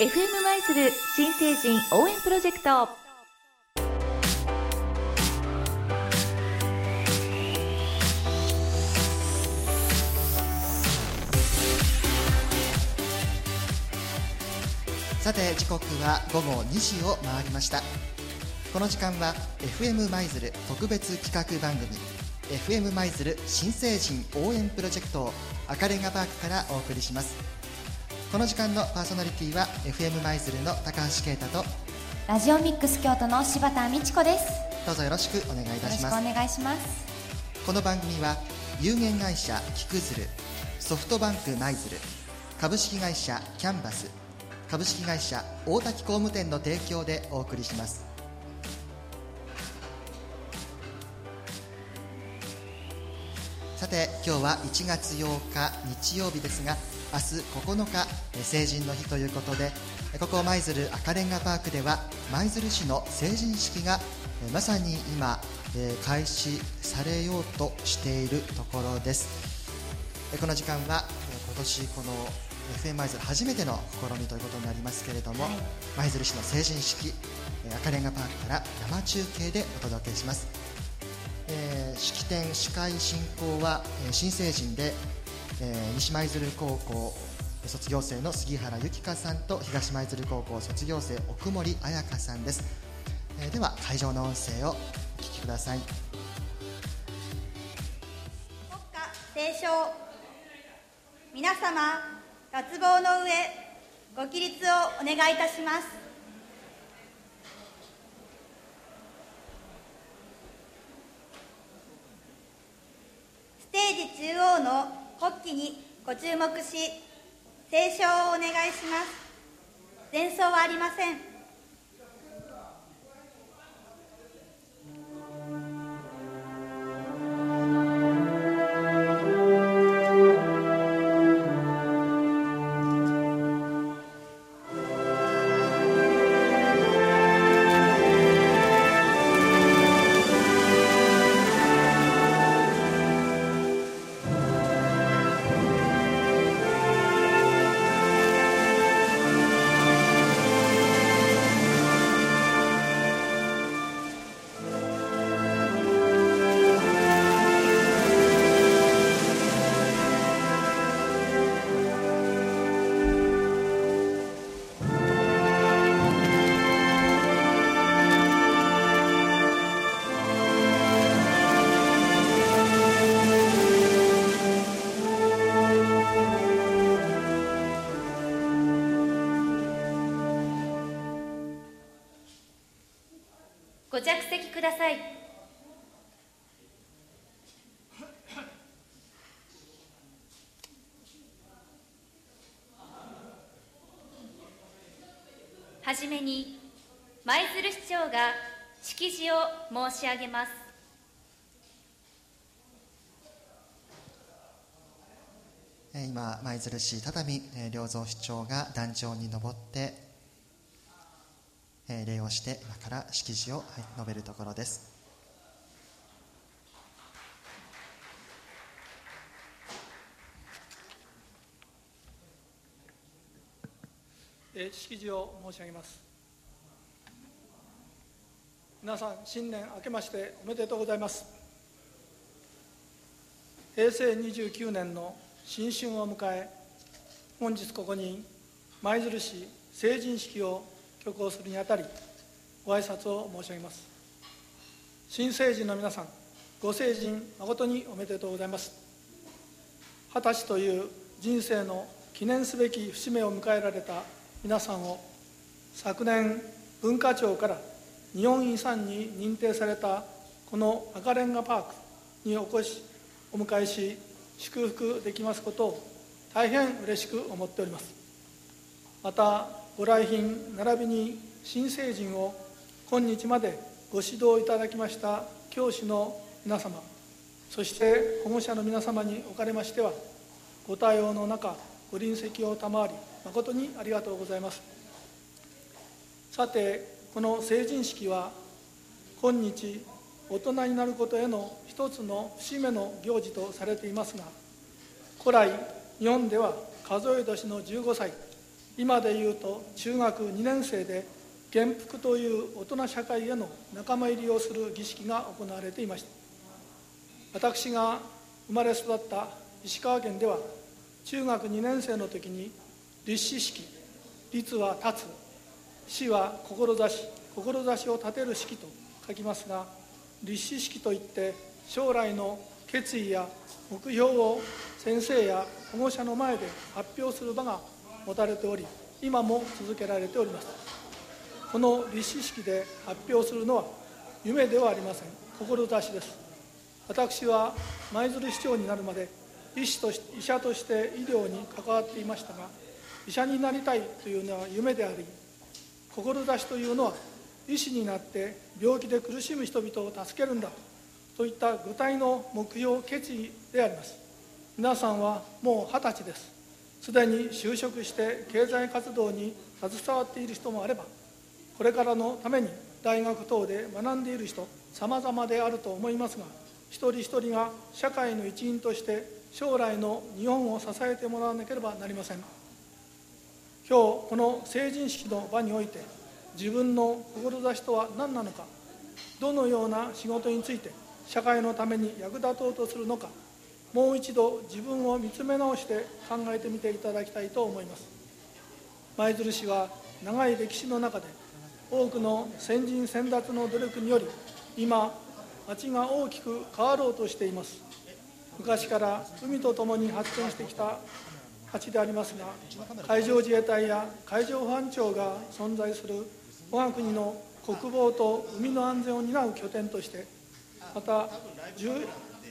FM 舞鶴新成人応援プロジェクト。さて時刻は午後2時を回りました。この時間は FM 舞鶴特別企画番組 FM 舞鶴新成人応援プロジェクトを赤レンガパークからお送りします。この時間のパーソナリティは FM 舞鶴の高橋啓太とラジオミックス京都の柴田美智子です。どうぞよろしくお願いいたします。お願いします。この番組は有限会社キクズルソフトバンク舞鶴株式会社キャンバス株式会社大滝工務店の提供でお送りします。さて今日は1月8日日曜日ですが明日9日成人の日ということでここ舞鶴赤レンガパークでは舞鶴市の成人式がまさに今開始されようとしているところです。この時間は今年この FM 舞鶴初めての試みということになりますけれども舞、鶴市の成人式赤レンガパークから生中継でお届けします。えー、式典司会進行は、えー、新成人で、えー、西舞鶴高校卒業生の杉原由紀香さんと東舞鶴高校卒業生奥森彩香さんです、えー、では会場の音声をお聞きください。国歌斉唱皆様脱帽の上ご起立をお願いいたします。ステージ中央の国旗にご注目し斉唱をお願いします。前奏はありません。ご着席ください。はじめに舞鶴市長が式辞を申し上げます。今舞鶴市只見良三市長が壇上に登って礼をして今から式辞を述べるところです。式辞を申し上げます。皆さん新年明けましておめでとうございます。平成29年の新春を迎え本日ここに舞鶴市成人式を挙行するにあたりご挨拶を申し上げます。新成人の皆さんご成人誠におめでとうございます。二十歳という人生の記念すべき節目を迎えられた皆さんを昨年文化庁から日本遺産に認定されたこの赤レンガパークにお越しお迎えし祝福できますことを大変嬉しく思っております。またご来賓並びに新成人を今日までご指導いただきました教師の皆様そして保護者の皆様におかれましてはご対応の中ご臨席を賜り誠にありがとうございます。さてこの成人式は今日大人になることへの一つの節目の行事とされていますが古来日本では数え年の15歳。今でいうと中学2年生で元服という大人社会への仲間入りをする儀式が行われていました。私が生まれ育った石川県では中学2年生の時に立志式立は立つ。死は志志を立てる式と書きますが立志式といって将来の決意や目標を先生や保護者の前で発表する場が持たれており今も続けられております。この立志式で発表するのは夢ではありません。志です。私は舞鶴市長になるまで医師とし医者として医療に関わっていましたが医者になりたいというのは夢であり志というのは医師になって病気で苦しむ人々を助けるんだといった具体の目標決意であります。皆さんはもう二十歳です。すでに就職して経済活動に携わっている人もあればこれからのために大学等で学んでいる人様々であると思いますが一人一人が社会の一員として将来の日本を支えてもらわなければなりません。今日この成人式の場において自分の志とは何なのかどのような仕事について社会のために役立とうとするのかもう一度自分を見つめ直して考えてみていただきたいと思います。舞鶴市は長い歴史の中で多くの先人先達の努力により今町が大きく変わろうとしています。昔から海とともに発展してきた町でありますが海上自衛隊や海上保安庁が存在する我が国の国防と海の安全を担う拠点としてまた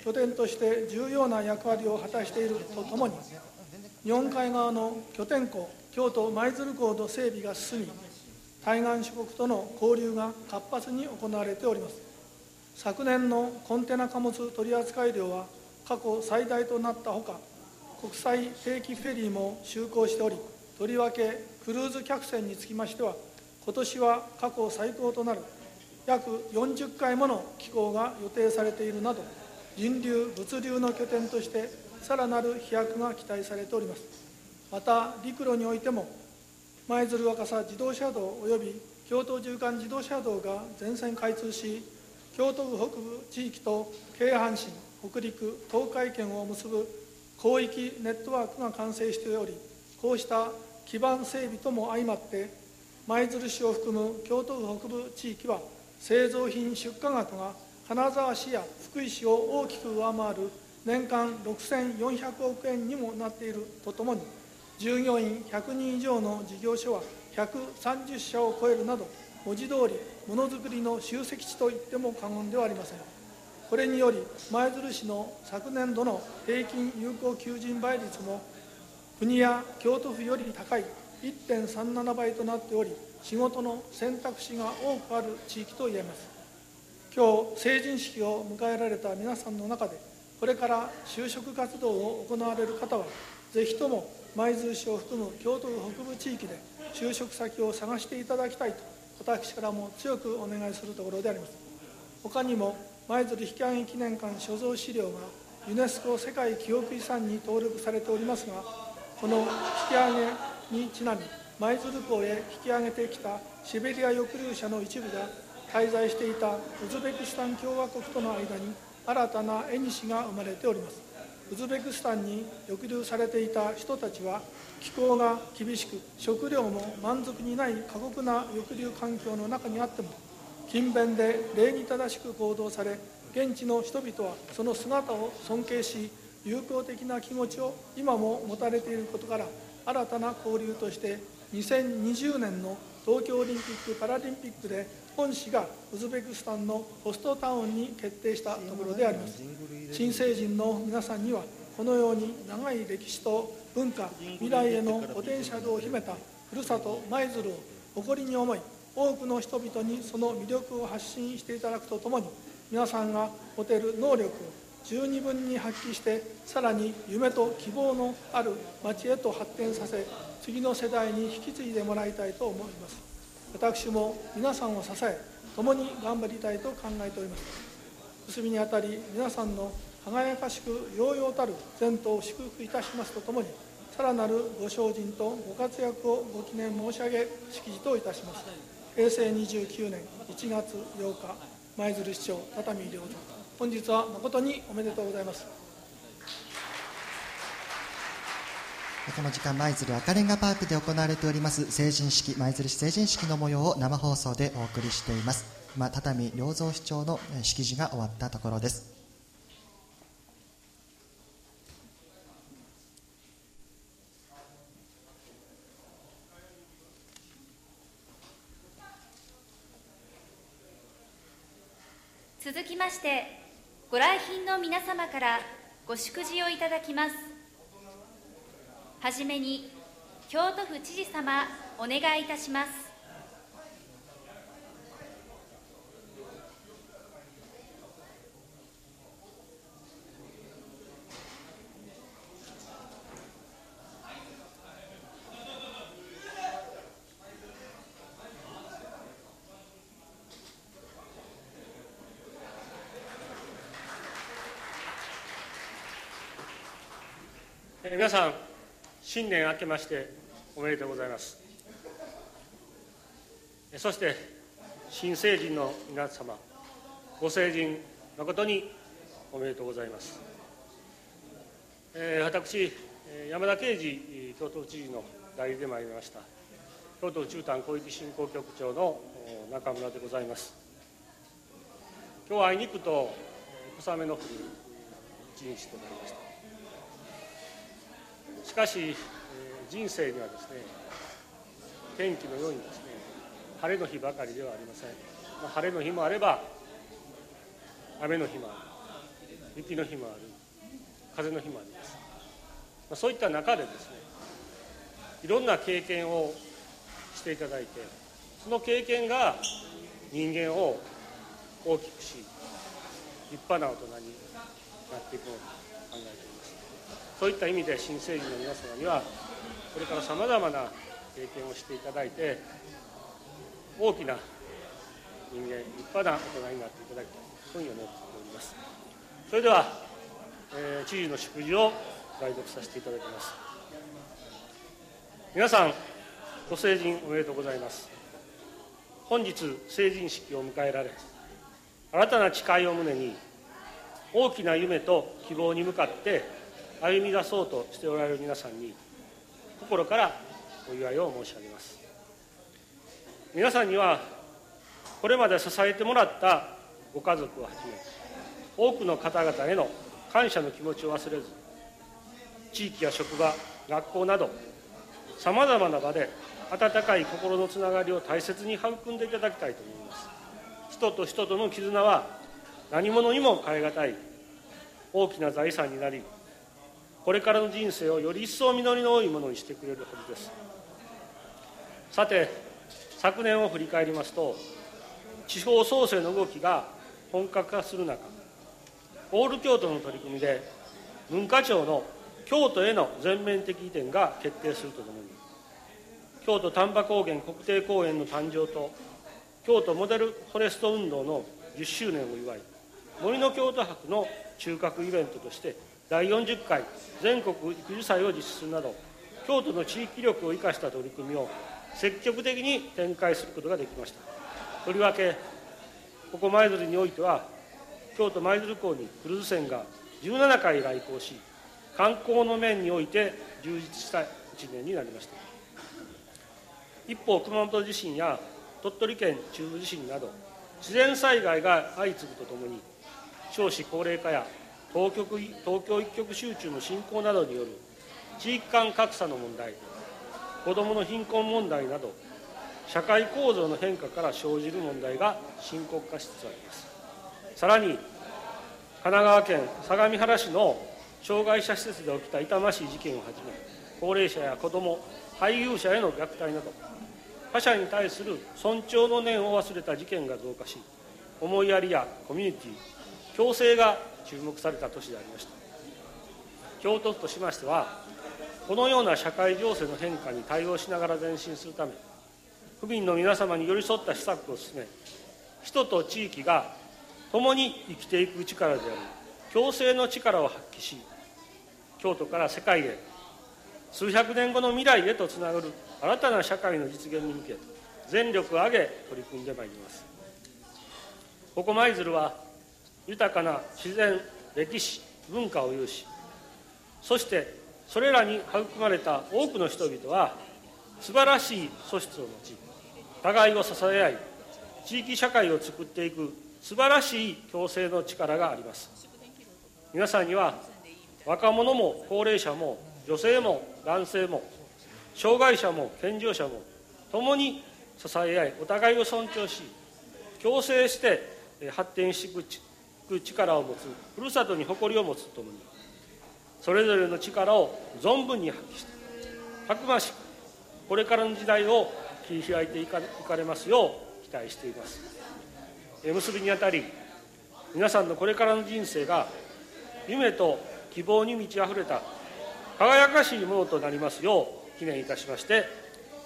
拠点として重要な役割を果たしているとともに日本海側の拠点港京都舞鶴港の整備が進み対岸諸国との交流が活発に行われております。昨年のコンテナ貨物取扱量は過去最大となったほか国際定期フェリーも就航しておりとりわけクルーズ客船につきましては今年は過去最高となる約40回もの寄港が予定されているなど人流物流の拠点としてさらなる飛躍が期待されております。また陸路においても舞鶴若狭自動車道及び京都縦貫自動車道が全線開通し京都府北部地域と京阪神北陸東海圏を結ぶ広域ネットワークが完成しておりこうした基盤整備とも相まって舞鶴市を含む京都府北部地域は製造品出荷額が金沢市や福井市を大きく上回る年間6400億円にもなっているとともに従業員100人以上の事業所は130社を超えるなど文字通りものづくりの集積地といっても過言ではありません。これにより舞鶴市の昨年度の平均有効求人倍率も国や京都府より高い1.37倍となっており仕事の選択肢が多くある地域といえます。今日成人式を迎えられた皆さんの中でこれから就職活動を行われる方はぜひとも舞鶴市を含む京都府北部地域で就職先を探していただきたいと私からも強くお願いするところであります。他にも舞鶴引き上げ記念館所蔵資料がユネスコ世界記憶遺産に登録されておりますがこの引き上げにちなみ舞鶴港へ引き上げてきたシベリア抑留者の一部が滞在していたウズベクスタン共和国との間に新たな縁が生まれております。ウズベクスタンに抑留されていた人たちは気候が厳しく食料も満足にない過酷な抑留環境の中にあっても勤勉で礼儀正しく行動され現地の人々はその姿を尊敬し友好的な気持ちを今も持たれていることから新たな交流として2020年の東京オリンピック・パラリンピックで本市がウズベクスタンのホストタウンに決定したところであります。新成人の皆さんにはこのように長い歴史と文化未来へのポテンシャルを秘めたふるさと舞鶴を誇りに思い多くの人々にその魅力を発信していただくとともに皆さんが持てる能力を十二分に発揮してさらに夢と希望のある町へと発展させ次の世代に引き継いでもらいたいと思います。私も皆さんを支え共に頑張りたいと考えております。結びにあたり皆さんの輝かしく揚々たる前途を祝福いたしますとともにさらなるご精進とご活躍をご記念申し上げ式辞といたします。平成29年1月8日舞鶴市長畳良三。本日は誠におめでとうございます。この時間舞鶴赤レンガパークで行われております成人式舞鶴市成人式の模様を生放送でお送りしています。今畳良三市長の式辞が終わったところです。続きましてご来賓の皆様からご祝辞をいただきます。はじめに京都府知事様お願いいたします。皆さん、新年明けましておめでとうございます。えそして、新成人の皆様、ご成人、誠におめでとうございます。えー私、え山田圭司え京都府知事の代理で参りました、京都府中丹広域振興局長のお中村でございます。今日はあいにくとえ小雨の降る一日となりました。しかし、え人生にはですね天気のようにですね晴れの日ばかりではありません、まあ晴れの日もあれば雨の日もある。雪の日もある。風の日もあります、まあそういった中でですねいろんな経験をしていただいてその経験が人間を大きくし立派な大人になっていくものと考えています。そういった意味で新成人の皆様にはこれからさまざまな経験をしていただいて大きな人間立派な大人になっていただきたいというふうに思っております。それでは、えー知事の祝辞を代読させていただきます。皆さんご成人おめでとうございます。本日成人式を迎えられ新たな誓いを胸に大きな夢と希望に向かって歩み出そうとしておられる皆さんに心からお祝いを申し上げます。皆さんにはこれまで支えてもらったご家族をはじめ多くの方々への感謝の気持ちを忘れず地域や職場学校などさまざまな場で温かい心のつながりを大切に育んでいただきたいと思います。人と人との絆は何者にも代え難い大きな財産になりこれからの人生をより一層実りの多いものにしてくれるはずです。さて昨年を振り返りますと地方創生の動きが本格化する中オール京都の取り組みで文化庁の京都への全面的移転が決定するとともに京都丹波高原国定公園の誕生と京都モデルフォレスト運動の10周年を祝い森の京都博の中核イベントとして第40回全国育樹祭を実施するなど京都の地域力を生かした取り組みを積極的に展開することができました。とりわけここ舞鶴においては京都舞鶴港にクルーズ船が17回来航し観光の面において充実した1年になりました。一方熊本地震や鳥取県中部地震など自然災害が相次ぐとともに少子高齢化や東極東京一極集中の進行などによる地域間格差の問題子どもの貧困問題など社会構造の変化から生じる問題が深刻化しつつあります。さらに神奈川県相模原市の障害者施設で起きた痛ましい事件をはじめ高齢者や子ども配偶者への虐待など他者に対する尊重の念を忘れた事件が増加し思いやりやコミュニティ共生が注目された年でありました。京都府としましてはこのような社会情勢の変化に対応しながら前進するため府民の皆様に寄り添った施策を進め人と地域が共に生きていく力である共生の力を発揮し京都から世界へ数百年後の未来へとつながる新たな社会の実現に向け全力を挙げ取り組んでまいります。ここ舞鶴は豊かな自然歴史文化を有しそしてそれらに育まれた多くの人々は素晴らしい素質を持ち互いを支え合い地域社会を作っていく素晴らしい共生の力があります。皆さんには若者も高齢者も女性も男性も障害者も健常者も共に支え合いお互いを尊重し共生して発展していく力を持つふるさとに誇りを持つとともにそれぞれの力を存分に発揮してたくましくこれからの時代を切り開いていかれますよう期待しています。結びにあたり皆さんのこれからの人生が夢と希望に満ち溢れた輝かしいものとなりますよう記念いたしまして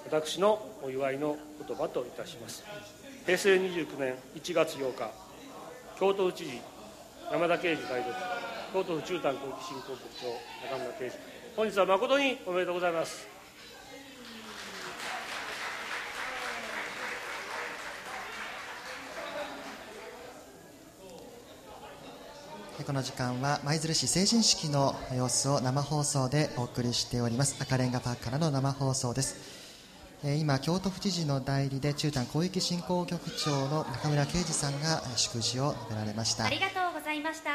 私のお祝いの言葉といたします。平成29年1月8日京都府知事山田啓二代表京都府中丹広域振興局長中村啓二。本日は誠におめでとうございます。この時間は舞鶴市成人式の様子を生放送でお送りしております。赤レンガパークからの生放送です。今京都府知事の代理で中丹広域振興局長の中村啓二さんが祝辞を述べられました。ありがとうございました。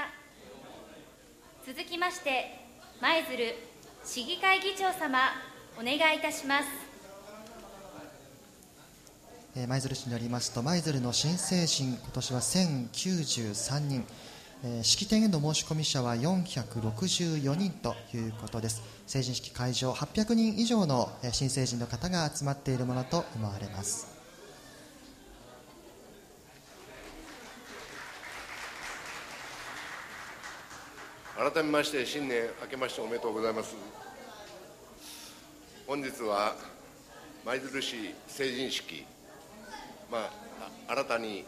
続きまして舞鶴市議会議長様お願いいたします。舞鶴市によりますと舞鶴の新成人今年は1093人式典への申し込み者は464人ということです。成人式会場800人以上の新成人の方が集まっているものと思われます。改めまして新年明けましておめでとうございます。本日は舞鶴市成人式。まあ新たに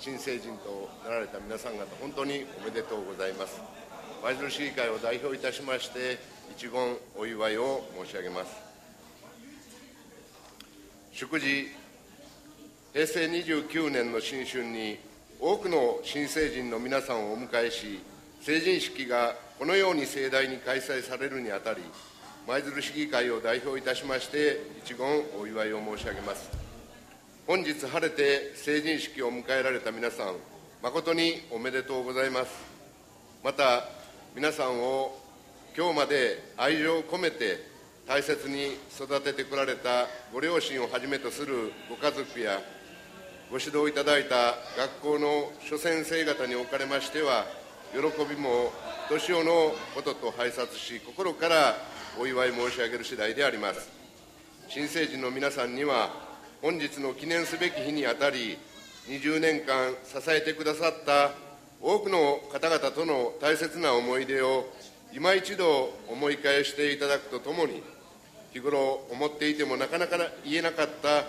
新成人となられた皆さん方、本当におめでとうございます。舞鶴市議会を代表いたしまして、一言お祝いを申し上げます。祝辞、平成29年の新春に、多くの新成人の皆さんをお迎えし、成人式がこのように盛大に開催されるにあたり、舞鶴市議会を代表いたしまして、一言お祝いを申し上げます。本日晴れて成人式を迎えられた皆さん、誠におめでとうございます。また、皆さんを今日まで愛情を込めて大切に育ててこられたご両親をはじめとするご家族や、ご指導いただいた学校の諸先生方におかれましては、喜びもひとしおのことと拝察し、心からお祝い申し上げる次第であります。新成人の皆さんには、本日の記念すべき日にあたり、20年間支えてくださった多くの方々との大切な思い出を今一度思い返していただくとともに、日頃思っていてもなかなか言えなかった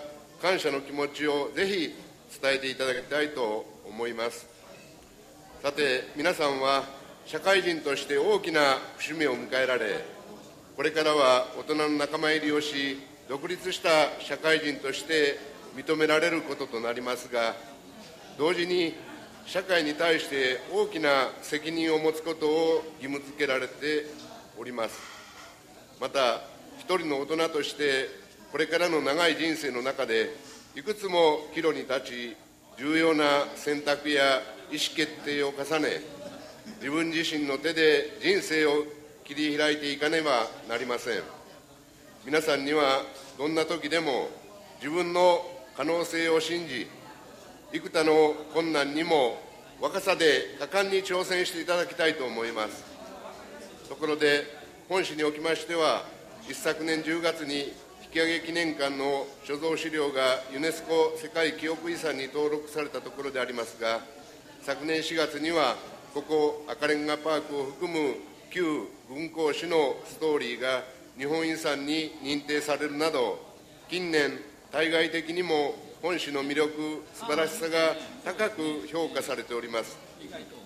感謝の気持ちをぜひ伝えていただきたいと思います。さて、皆さんは社会人として大きな節目を迎えられ、これからは大人の仲間入りをし、独立した社会人として認められることとなりますが、同時に社会に対して大きな責任を持つことを義務付けられております。また、一人の大人として、これからの長い人生の中で、いくつも岐路に立ち、重要な選択や意思決定を重ね、自分自身の手で人生を切り開いていかねばなりません。皆さんにはどんな時でも自分の可能性を信じ幾多の困難にも若さで果敢に挑戦していただきたいと思います。ところで本市におきましては一昨年10月に引き上げ記念館の所蔵資料がユネスコ世界記憶遺産に登録されたところでありますが昨年4月にはここ赤レンガパークを含む旧軍港市のストーリーが日本遺産に認定されるなど近年対外的にも本市の魅力素晴らしさが高く評価されております。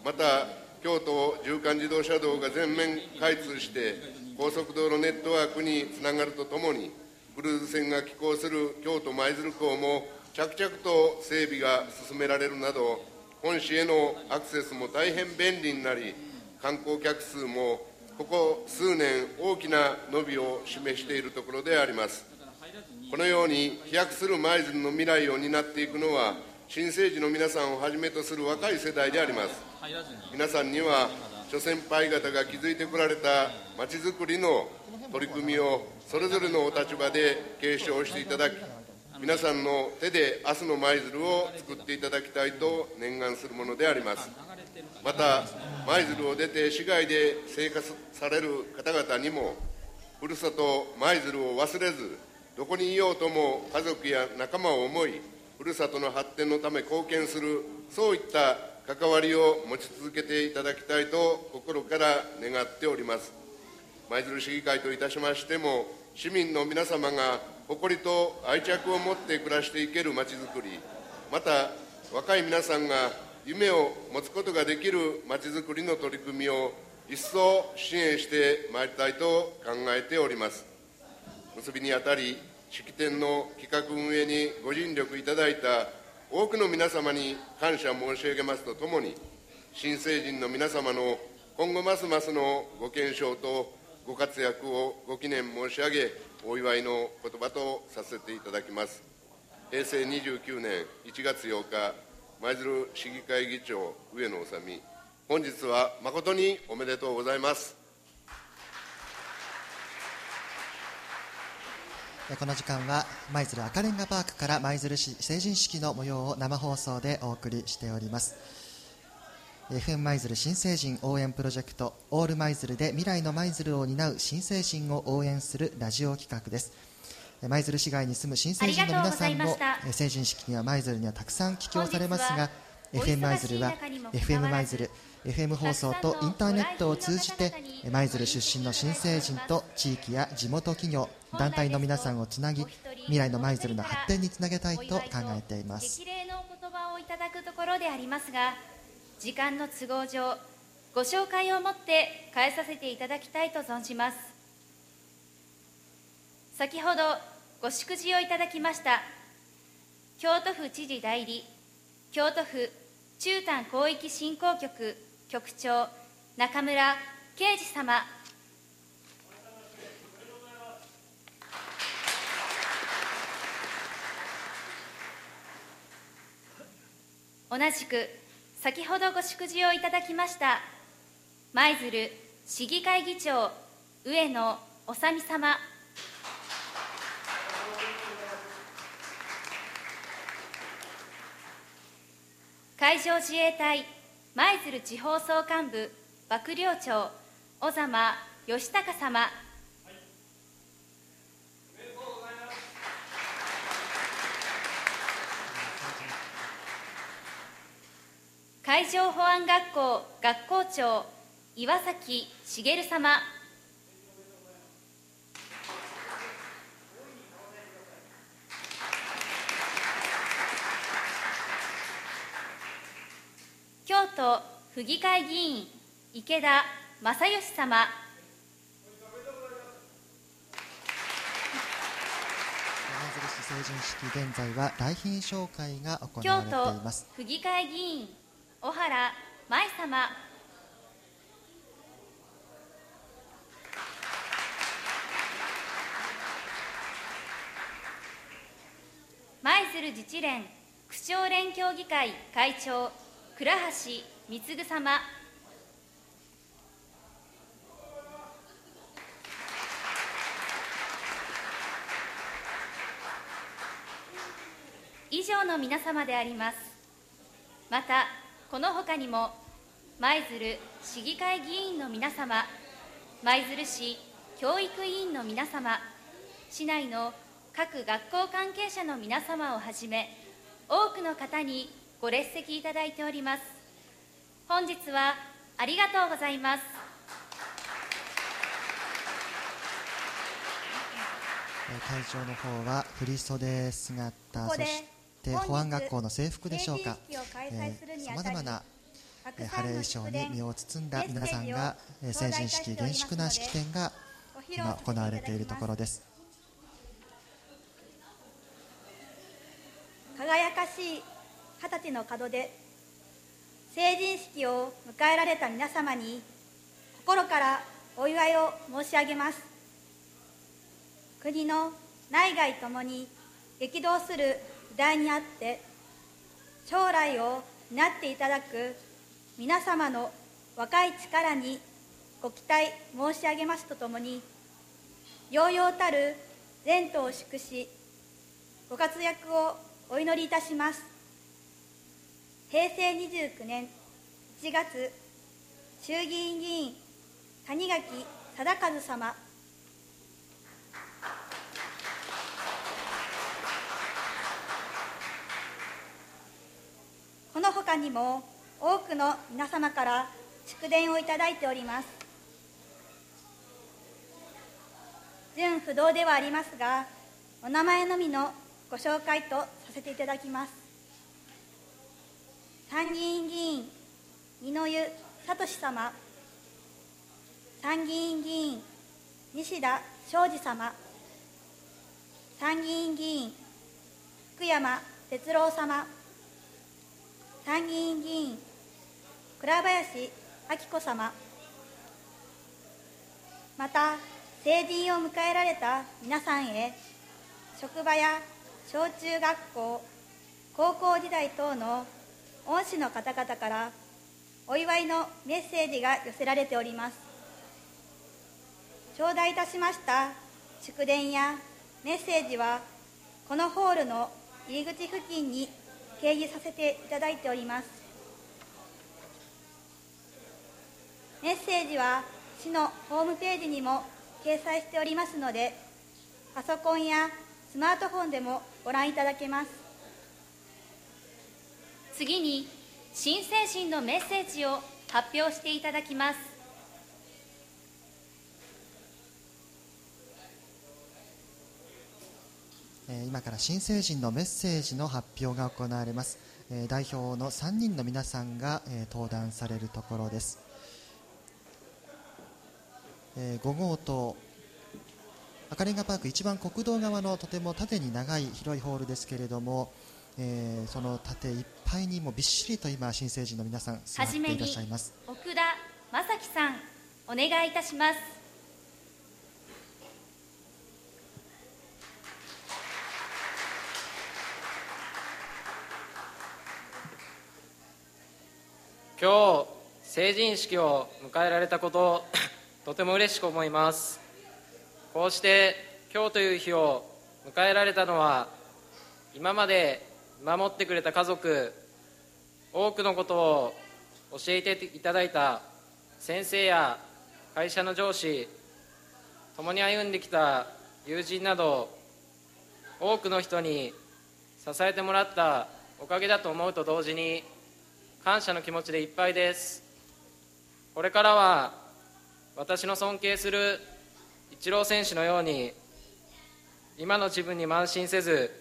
また京都縦貫自動車道が全面開通して高速道路ネットワークにつながるとともに、クルーズ船が寄港する京都舞鶴港も着々と整備が進められるなど、本市へのアクセスも大変便利になり、観光客数もここ数年、大きな伸びを示しているところであります。このように飛躍する舞鶴の未来を担っていくのは、新生児の皆さんをはじめとする若い世代であります。皆さんには、諸先輩方が築いてこられたまちづくりの取り組みをそれぞれのお立場で継承していただき、皆さんの手で明日の舞鶴を作っていただきたいと念願するものであります。また、舞鶴を出て市外で生活される方々にも、ふるさと舞鶴を忘れず、どこにいようとも家族や仲間を思い、ふるさとの発展のため貢献する、そういった関わりを持ち続けていただきたいと心から願っております。舞鶴市議会といたしましても、市民の皆様が誇りと愛着を持って暮らしていけるまちづくり、また若い皆さんが夢を持つことができるまちづくりの取り組みを一層支援してまいりたいと考えております。結びにあたり、式典の企画運営にご尽力いただいた多くの皆様に感謝申し上げますとともに、新成人の皆様の今後ますますのご健勝とご活躍をご記念申し上げ、お祝いの言葉とさせていただきます。平成29年1月8日、舞鶴市議会議長、上野治美、本日は誠におめでとうございます。この時間は舞鶴赤レンガパークから舞鶴市成人式の模様を生放送でお送りしております FM 舞鶴新成人応援プロジェクトオール舞鶴で未来の舞鶴を担う新成人を応援するラジオ企画です舞鶴市外に住む新成人の皆さんも成人式には舞鶴にはたくさん帰郷されますが FM 舞鶴は FM 舞鶴 FM 放送とインターネットを通じて舞鶴出身の新成人と地域や地元企業団体の皆さんをつなぎ未来の舞鶴の発展につなげたいと考えています。激励のお言葉をいただくところでありますが時間の都合上ご紹介をもって変えさせていただきたいと存じます先ほどご祝辞をいただきました。京都府知事代理京都府中丹広域振興局局長中村啓二様。同じく先ほどご祝辞をいただきました舞鶴市議会議長上野治美様。海上自衛隊舞鶴地方総監部幕僚長小様義孝様。海上保安学校学校長岩崎茂様京都府議会議員池田正義様。成人式現在は来賓紹介が行京われて都います。府議会議員小原舞様。舞鶴自治連区長連協議会会長倉橋貢様。以上の皆様であります。またこの他にも舞鶴市議会議員の皆様舞鶴市教育委員の皆様市内の各学校関係者の皆様をはじめ多くの方にご列席いただいております。本日はありがとうございます。えー会場の方は振袖姿そして保安学校の制服でしょうか。さまざまな晴れ衣装に身を包んだ皆さんがえー成人式厳粛な式典が今行われているところです。輝かしい二十歳の門で成人式を迎えられた皆様に心からお祝いを申し上げます。国の内外ともに激動する時代にあって将来を担っていただく皆様の若い力にご期待申し上げますとともに揚々たる前途を祝しご活躍をお祈りいたします。平成29年1月衆議院議員谷垣忠和様。この他にも多くの皆様から祝電をいただいております。純不動ではありますがお名前のみのご紹介とさせていただきます。参議院議員二之湯聡様。参議院議員西田昌司様。参議院議員福山哲郎様。参議院議員倉林明子様。また成人を迎えられた皆さんへ職場や小中学校高校時代等の恩師の方々からお祝いのメッセージが寄せられております。頂戴いたしました祝電やメッセージはこのホールの入り口付近に掲示させていただいております。メッセージは市のホームページにも掲載しておりますのでパソコンやスマートフォンでもご覧いただけます。次に新成人のメッセージを発表していただきます。えー今から新成人のメッセージの発表が行われます、えー代表の3人の皆さんが、登壇されるところです、え5号棟赤レンガパーク一番国道側のとても縦に長い広いホールですけれども、えーその縦いっぱいにもびっしりと今新成人の皆さん座っていらっしゃいます。奥田正樹さんお願いいたします。今日成人式を迎えられたことを とても嬉しく思います。こうして今日という日を迎えられたのは今まで守ってくれた家族多くのことを教えていただいた先生や会社の上司共に歩んできた友人など多くの人に支えてもらったおかげだと思うと同時に感謝の気持ちでいっぱいです。これからは私の尊敬するイチロー選手のように今の自分に慢心せず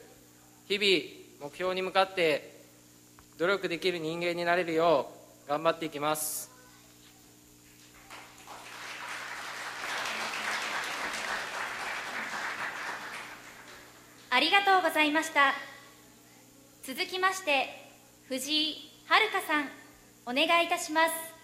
日々目標に向かって努力できる人間になれるよう頑張っていきます。ありがとうございました。続きまして藤井遥さんお願いいたします。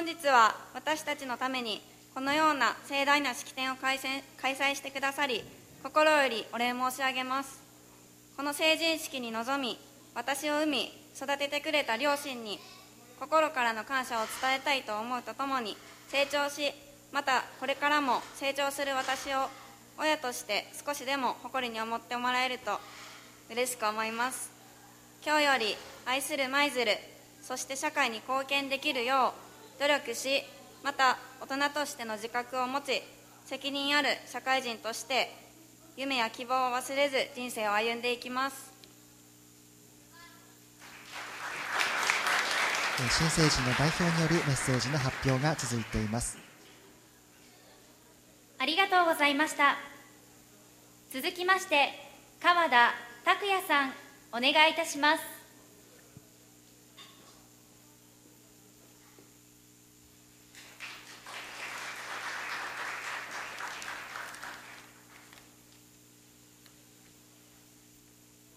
本日は私たちのためにこのような盛大な式典を開催してくださり心よりお礼申し上げます。この成人式に臨み私を産み育ててくれた両親に心からの感謝を伝えたいと思うとともに成長しまたこれからも成長する私を親として少しでも誇りに思ってもらえると嬉しく思います。今日より愛する舞鶴そして社会に貢献できるよう努力しまた大人としての自覚を持ち責任ある社会人として夢や希望を忘れず人生を歩んでいきます。えー新成人の代表によるメッセージの発表が続いています。ありがとうございました。続きまして川田拓也さんお願いいたします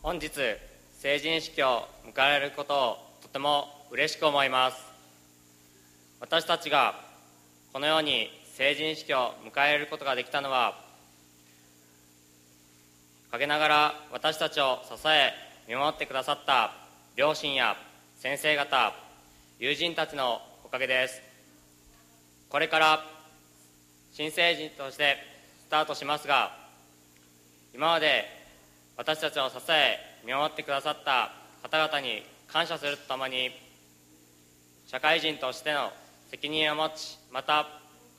本日成人式を迎えられることをとても嬉しく思います。私たちがこのように成人式を迎えることができたのは陰ながら私たちを支え見守ってくださった両親や先生方友人たちのおかげです。これから新成人としてスタートしますが今まで私たちを支え見守ってくださった方々に感謝するとともに社会人としての責任を持ちまた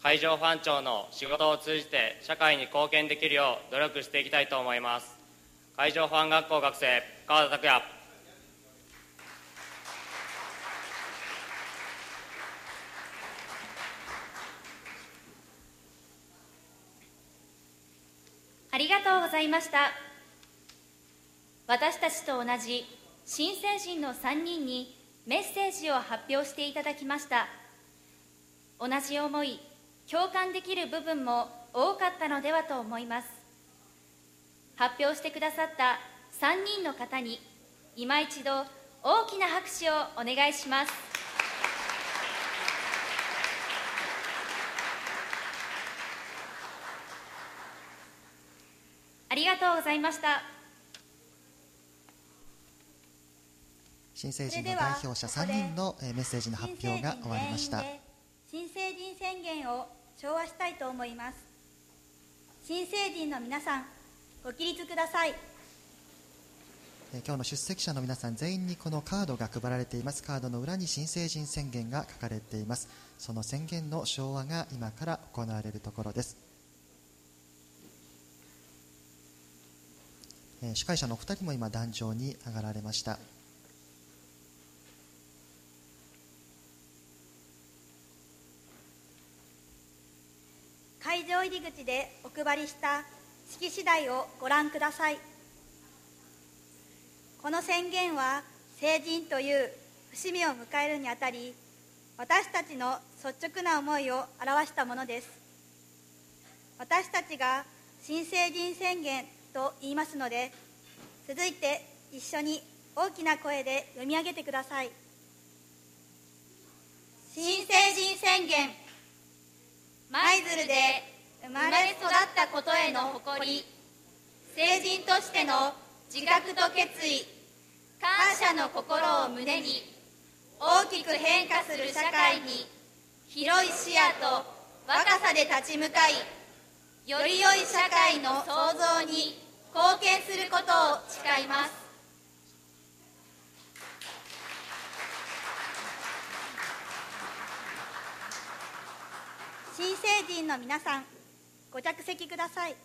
海上保安庁の仕事を通じて社会に貢献できるよう努力していきたいと思います。海上保安学校学生川田拓也。ありがとうございました。私たちと同じ新成人の3人にメッセージを発表していただきました。同じ思い共感できる部分も多かったのではと思います。発表してくださった3人の方に今一度大きな拍手をお願いします。ありがとうございました。新成人の代表者3人のえーメッセージの発表が終わりました。新成人宣言を唱和したいと思います。新成人の皆さんご起立ください。えー今日の出席者の皆さん全員にこのカードが配られています。カードの裏に新成人宣言が書かれています。その宣言の唱和が今から行われるところです。えー司会者のお二人も今壇上に上がられました会場入り口でお配りした式次第をご覧ください。この宣言は成人という節目を迎えるにあたり私たちの率直な思いを表したものです。私たちが新成人宣言と言いますので続いて一緒に大きな声で読み上げてください。新成人宣言舞鶴で生まれ育ったことへの誇り成人としての自覚と決意感謝の心を胸に大きく変化する社会に広い視野と若さで立ち向かいより良い社会の創造に貢献することを誓います。新成人の皆さんご着席ください。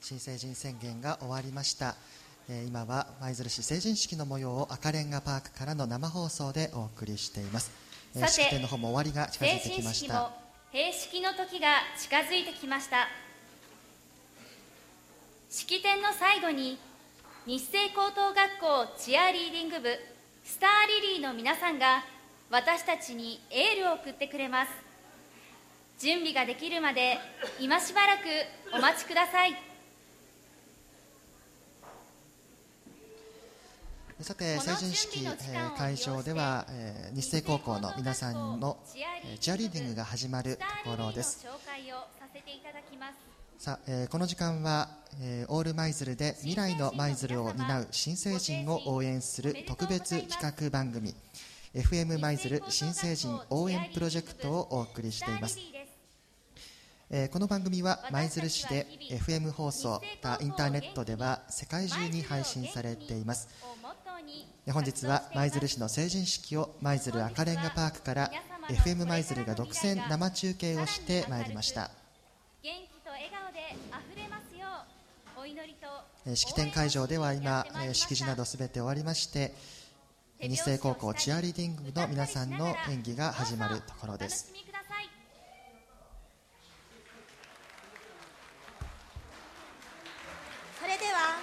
新成人宣言が終わりました。今は舞鶴市成人式の模様を赤レンガパークからの生放送でお送りしています、式典の方も終わりが近づい成てきまし人式もた閉式の時が近づいてきました。式典の最後に日清高等学校チアリーディング部スターリリーの皆さんが私たちにエールを送ってくれます。準備ができるまで今しばらくお待ちくださいさて成人式、えー会場では、えー日清高校の皆さんのえーチアリーディングが始まるところです。さあ、えーこの時間は、えーオール舞鶴で未来の舞鶴を担う新成人を応援する特別企画番組 FM 舞鶴新成人応援プロジェクトをお送りしています。えーこの番組は舞鶴市で FM 放送インターネットでは世界中に配信されています。えー本日は舞鶴市の成人式を舞鶴赤レンガパークから FM 舞鶴が独占生中継をしてまいりました。元気と笑顔であふれますようお祈りとえー式典会場では今、えー式辞などすべて終わりまして日清高校チアリーディング部の皆さんの演技が始まるところです。お楽しみくださいそれでは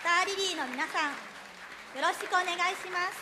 スターリリーの皆さんよろしくお願いします。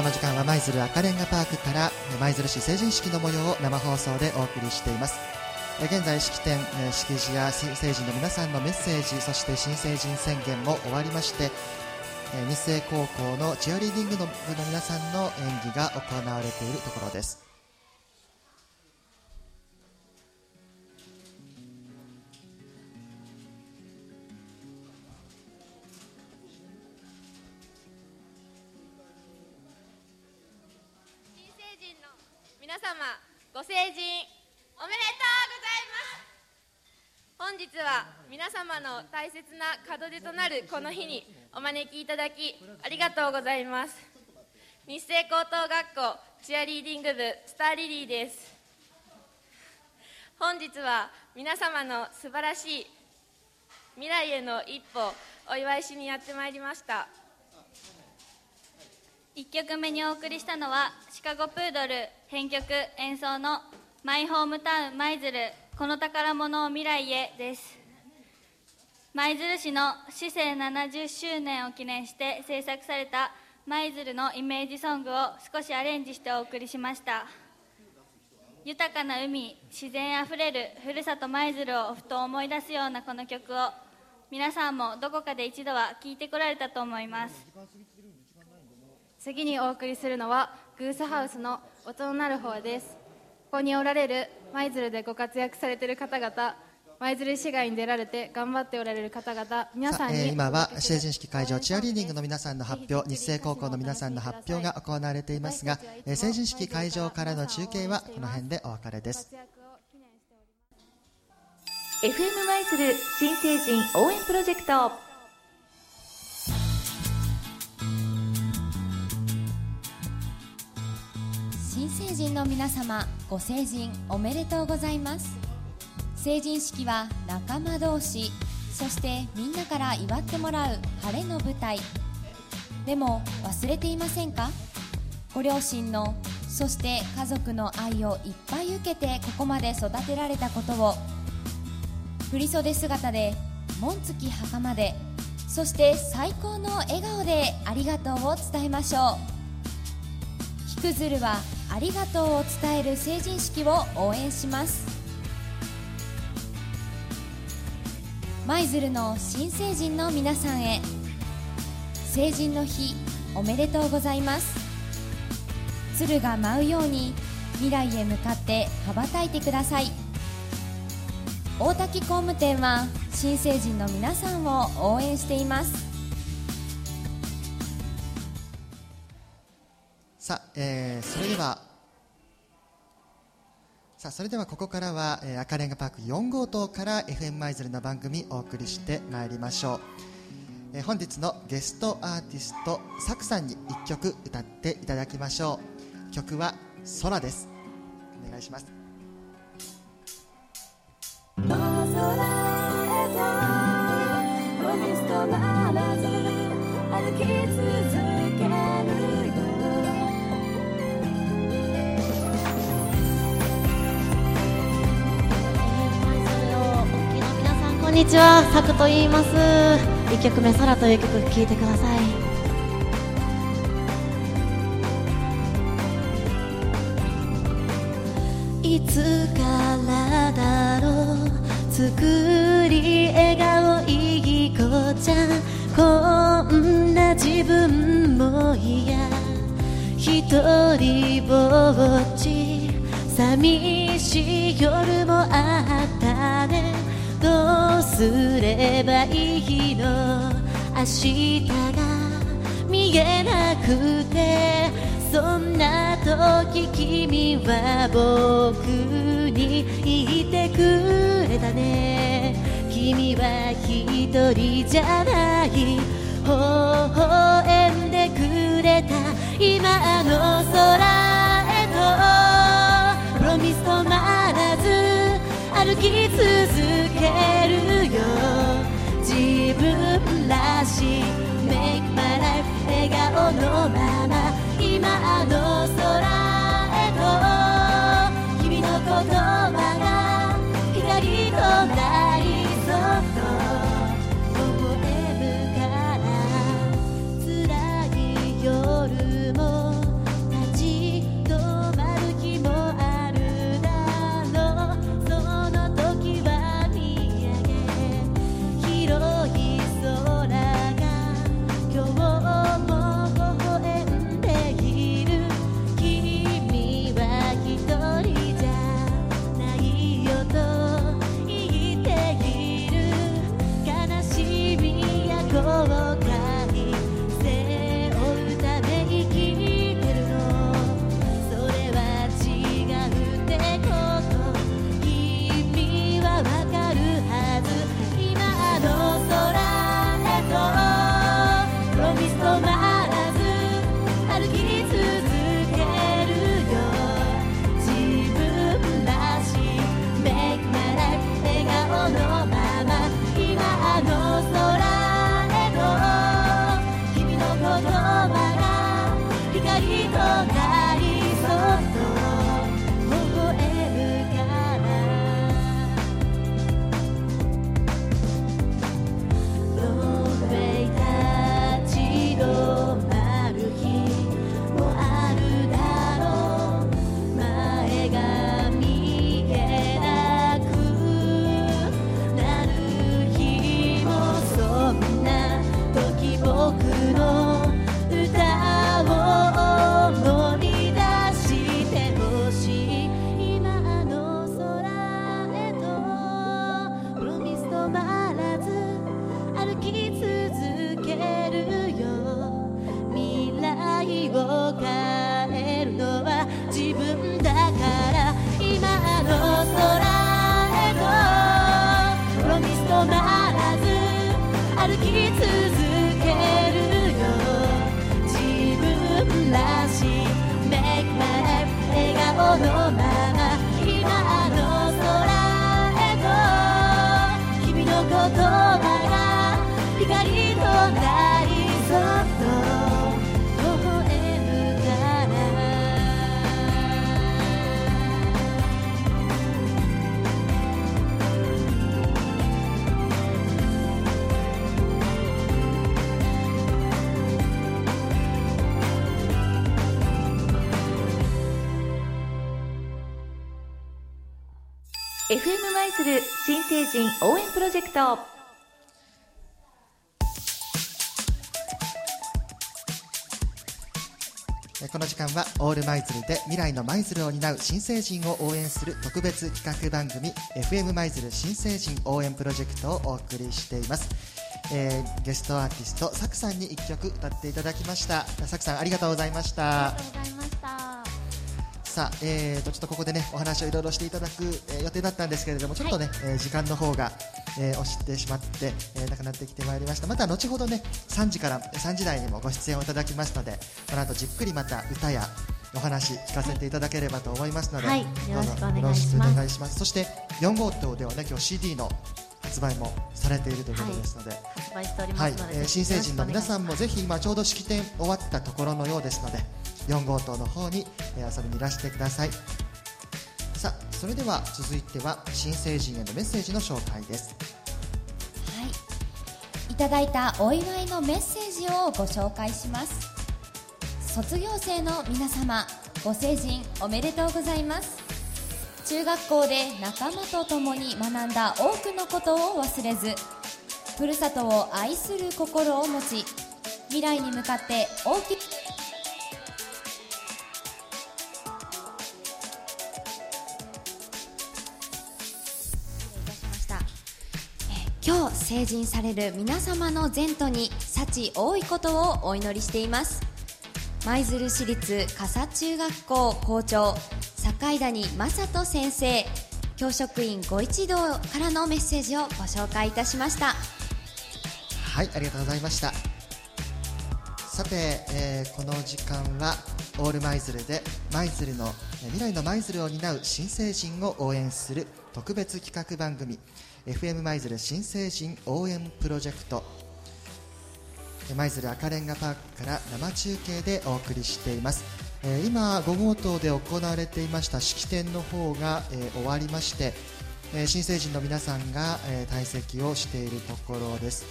この時間は舞鶴赤レンガパークから舞鶴市成人式の模様を生放送でお送りしています。現在式典式辞や成人の皆さんのメッセージそして新成人宣言も終わりまして日生高校のチアリーディング部の皆さんの演技が行われているところです。の大切な門出となるこの日にお招きいただきありがとうございます。日清高等学校チアリーディング部スターリリーです。本日は皆様の素晴らしい未来への一歩お祝いしにやってまいりました。1曲目にお送りしたのはシカゴプードル編曲演奏の「マイホームタウン舞鶴この宝物を未来へ」です。舞鶴市の市政70周年を記念して制作された舞鶴のイメージソングを少しアレンジしてお送りしました。豊かな海自然あふれるふるさと舞鶴をふと思い出すようなこの曲を皆さんもどこかで一度は聴いてこられたと思います。次にお送りするのはグースハウスの音のなる方です。ここにおられる舞鶴でご活躍されている方々舞鶴市外に出られて頑張っておられる方々皆さんにえー今は成人式会場チアリーディングの皆さんの発表日清高校の皆さんの発表が行われていますが、えー成人式会場からの中継はこの辺でお別れです。FM 舞鶴新成人応援プロジェクト。新成人の皆様ご成人おめでとうございます成人式は仲間同士そしてみんなから祝ってもらう晴れの舞台。でも忘れていませんか？ご両親のそして家族の愛をいっぱい受けてここまで育てられたことを。振袖姿で紋付き袴でそして最高の笑顔でありがとうを伝えましょう。ひくずるはありがとうを伝える成人式を応援します。舞鶴の新成人の皆さんへ。成人の日おめでとうございます。鶴が舞うように未来へ向かって羽ばたいてください。大滝工務店は新成人の皆さんを応援しています。さあ、えーそれではさあそれではここからは、えー赤レンガパーク4号棟から FM 舞鶴の番組お送りしてまいりましょう、えー本日のゲストアーティストサクさんに1曲歌っていただきましょう。曲は「空」です。お願いします。空へとまらず歩き続ける。んにちは、サクと言います。一曲目、空という曲聴いてください。いつからだろう。作り笑顔いい子ちゃん。こんな自分も嫌。一人ぼっち。寂しい夜もあったね。どうすればいいの明日が見えなくてそんな時君は僕に言ってくれたね。君は一人じゃない微笑んでくれた今の空へと。プロミス止まらず歩き続けるよ。自分らしい Make my life 笑顔のまま。今の空へと。君の言葉が光となる。FM 舞鶴新成人応援プロジェクトこの時間はオール舞鶴で未来の舞鶴を担う新成人を応援する特別企画番組 FM 舞鶴新成人応援プロジェクトをお送りしています、えーゲストアーティストサクさんに1曲歌っていただきました。サクさんありがとうございました。ありがとうございました。さあ、えー、とちょっとここでねお話をいろいろしていただく、えー予定だったんですけれどもちょっとね、えー時間の方が、えー押してしまって、えーなくなってきてまいりました。また後ほどね3時から3時台にもご出演をいただきますのでこの後じっくりまた歌やお話聞かせていただければと思いますので、はい。どうぞよろしくお願いします。そして4号棟ではね今日 CD の発売もされているということですので、発売しておりまはいすので、えー新成人の皆さんももぜひ今ちょうど式典終わったところのようですので4号棟の方にえ遊びにいらしてください。さあそれでは続いては新成人へのメッセージの紹介です。はいただいたお祝いのメッセージをご紹介します。卒業生の皆様ご成人おめでとうございます。中学校で仲間と共に学んだ多くのことを忘れずふるさとを愛する心を持ち未来に向かって大きく今日成人される皆様の前途に幸多いことをお祈りしています。舞鶴市立笠中学校校長坂井谷正人先生教職員ご一同からのメッセージをご紹介いたしました。はいありがとうございました。さて、えーこの時間はオール舞鶴で舞鶴の未来の舞鶴を担う新成人を応援する特別企画番組 FM 舞鶴新成人応援プロジェクト。舞鶴赤レンガパークから生中継でお送りしています、今5号棟で行われていました式典の方が、終わりまして、新成人の皆さんが、退席をしているところです。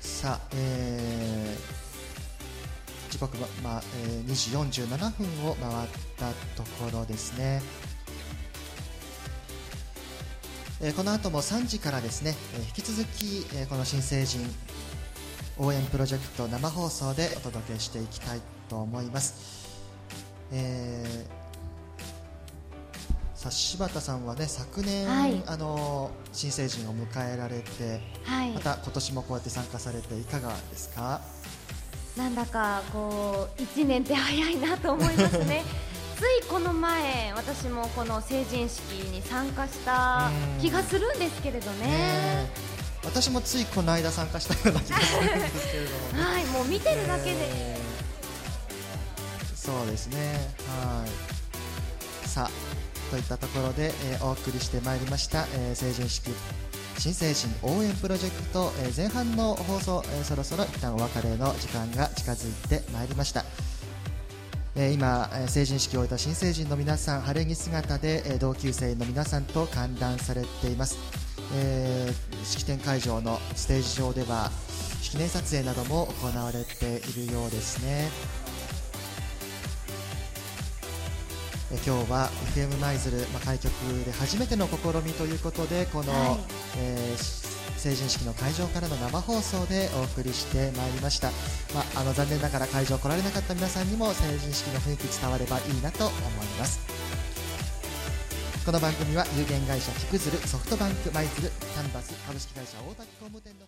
さあ、えー時刻は、まあえー2時47分を回ったところですね、えーこの後も3時からですね、えー引き続き、えーこの新成人応援プロジェクト生放送でお届けしていきたいと思います、えーさあ柴田さんはね昨年、はい。あの新成人を迎えられて、はい。また今年もこうやって参加されていかがですか？なんだかこう1年って早いなと思いますね。つ いこの前私もこの成人式に参加した気がするんですけれどね。私もついこの間参加したような気がするんですけれども、ね、はいもう見てるだけで、え。ーそうですね。はい。さあといったところで、えーお送りしてまいりました、えー成人式新成人応援プロジェクト、えー前半の放送、えーそろそろ一旦お別れの時間が近づいてまいりましたえー今、えー成人式を終えた新成人の皆さん晴れ着姿で、えー同級生の皆さんと歓談されています、えー式典会場のステージ上では記念撮影なども行われているようですね。えー今日は FM 舞鶴、まあ、開局で初めての試みということでこの、はい。えー成人式の会場からの生放送でお送りしてまいりました、まあ、あの残念ながら会場来られなかった皆さんにも成人式の雰囲気伝わればいいなと思います。この番組は有限会社菊鶴ソフトバンク舞鶴キャンバス株式会社大滝工務店の